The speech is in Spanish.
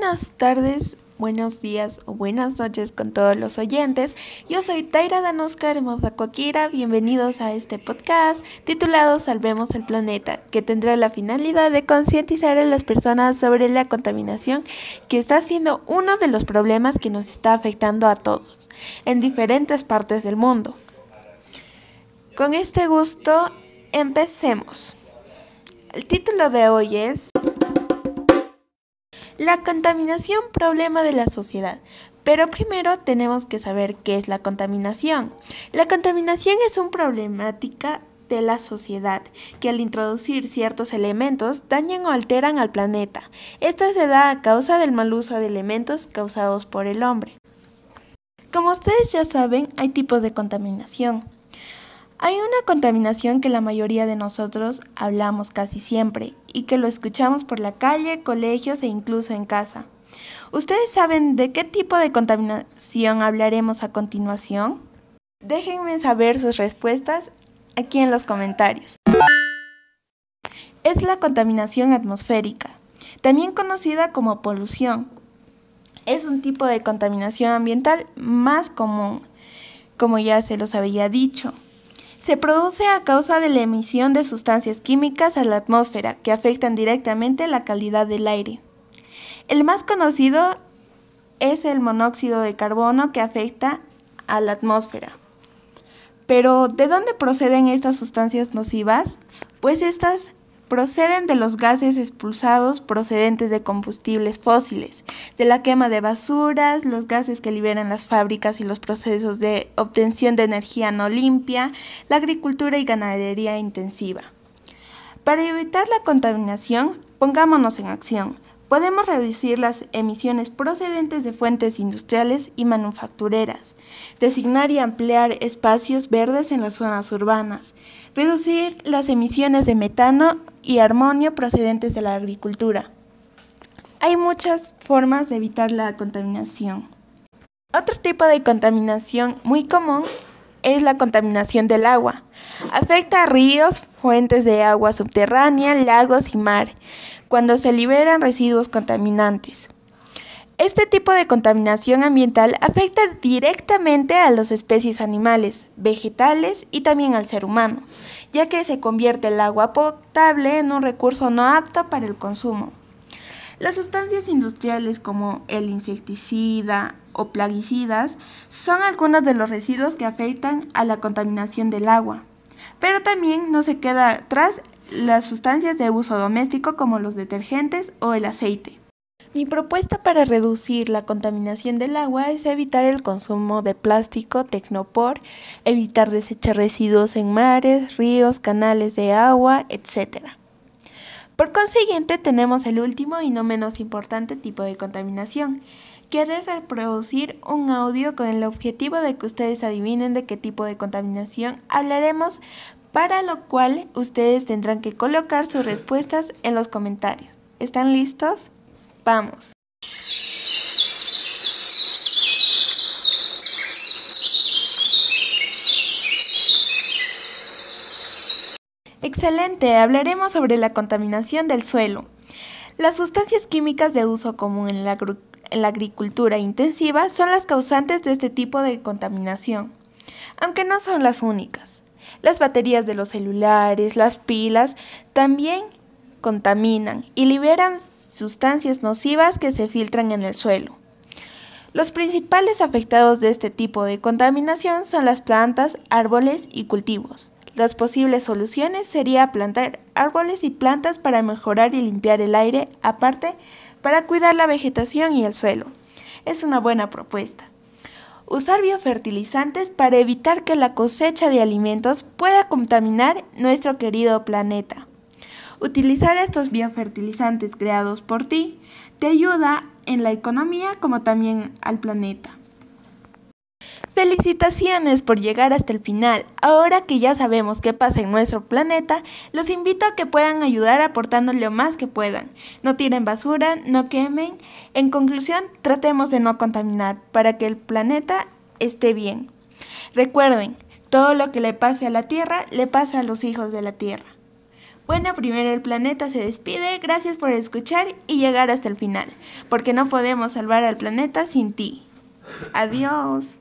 Buenas tardes, buenos días o buenas noches con todos los oyentes. Yo soy Taira Danoscar Mofacuaquira. Bienvenidos a este podcast titulado Salvemos el Planeta, que tendrá la finalidad de concientizar a las personas sobre la contaminación que está siendo uno de los problemas que nos está afectando a todos en diferentes partes del mundo. Con este gusto, empecemos. El título de hoy es La contaminación, problema de la sociedad. Pero primero tenemos que saber qué es la contaminación. La contaminación es una problemática de la sociedad, que al introducir ciertos elementos dañan o alteran al planeta. Esta se da a causa del mal uso de elementos causados por el hombre. Como ustedes ya saben, hay tipos de contaminación. Hay una contaminación que la mayoría de nosotros hablamos casi siempre y que lo escuchamos por la calle, colegios e incluso en casa. ¿Ustedes saben de qué tipo de contaminación hablaremos a continuación? Déjenme saber sus respuestas aquí en los comentarios. Es la contaminación atmosférica, también conocida como polución. Es un tipo de contaminación ambiental más común, como ya se los había dicho se produce a causa de la emisión de sustancias químicas a la atmósfera que afectan directamente la calidad del aire. El más conocido es el monóxido de carbono que afecta a la atmósfera. Pero, ¿de dónde proceden estas sustancias nocivas? Pues estas proceden de los gases expulsados procedentes de combustibles fósiles, de la quema de basuras, los gases que liberan las fábricas y los procesos de obtención de energía no limpia, la agricultura y ganadería intensiva. Para evitar la contaminación, pongámonos en acción. Podemos reducir las emisiones procedentes de fuentes industriales y manufactureras, designar y ampliar espacios verdes en las zonas urbanas, reducir las emisiones de metano y armonio procedentes de la agricultura. Hay muchas formas de evitar la contaminación. Otro tipo de contaminación muy común es la contaminación del agua. Afecta a ríos, fuentes de agua subterránea, lagos y mar, cuando se liberan residuos contaminantes. Este tipo de contaminación ambiental afecta directamente a las especies animales, vegetales y también al ser humano, ya que se convierte el agua potable en un recurso no apto para el consumo. Las sustancias industriales como el insecticida o plaguicidas son algunos de los residuos que afectan a la contaminación del agua. Pero también no se queda atrás las sustancias de uso doméstico como los detergentes o el aceite. Mi propuesta para reducir la contaminación del agua es evitar el consumo de plástico, tecnopor, evitar desechar residuos en mares, ríos, canales de agua, etc. Por consiguiente, tenemos el último y no menos importante tipo de contaminación. Quiero reproducir un audio con el objetivo de que ustedes adivinen de qué tipo de contaminación hablaremos, para lo cual ustedes tendrán que colocar sus respuestas en los comentarios. ¿Están listos? Vamos. Excelente, hablaremos sobre la contaminación del suelo. Las sustancias químicas de uso común en la, agricultura intensiva son las causantes de este tipo de contaminación, aunque no son las únicas. Las baterías de los celulares, las pilas, también contaminan y liberan sustancias nocivas que se filtran en el suelo. Los principales afectados de este tipo de contaminación son las plantas, árboles y cultivos. Las posibles soluciones sería plantar árboles y plantas para mejorar y limpiar el aire, aparte para cuidar la vegetación y el suelo. Es una buena propuesta. Usar biofertilizantes para evitar que la cosecha de alimentos pueda contaminar nuestro querido planeta. Utilizar estos biofertilizantes creados por ti te ayuda en la economía como también al planeta. Felicitaciones por llegar hasta el final. Ahora que ya sabemos qué pasa en nuestro planeta, los invito a que puedan ayudar aportando lo más que puedan. No tiren basura, no quemen. En conclusión, tratemos de no contaminar para que el planeta esté bien. Recuerden, todo lo que le pase a la Tierra le pasa a los hijos de la Tierra. Bueno, primero el planeta se despide, gracias por escuchar y llegar hasta el final, porque no podemos salvar al planeta sin ti. Adiós.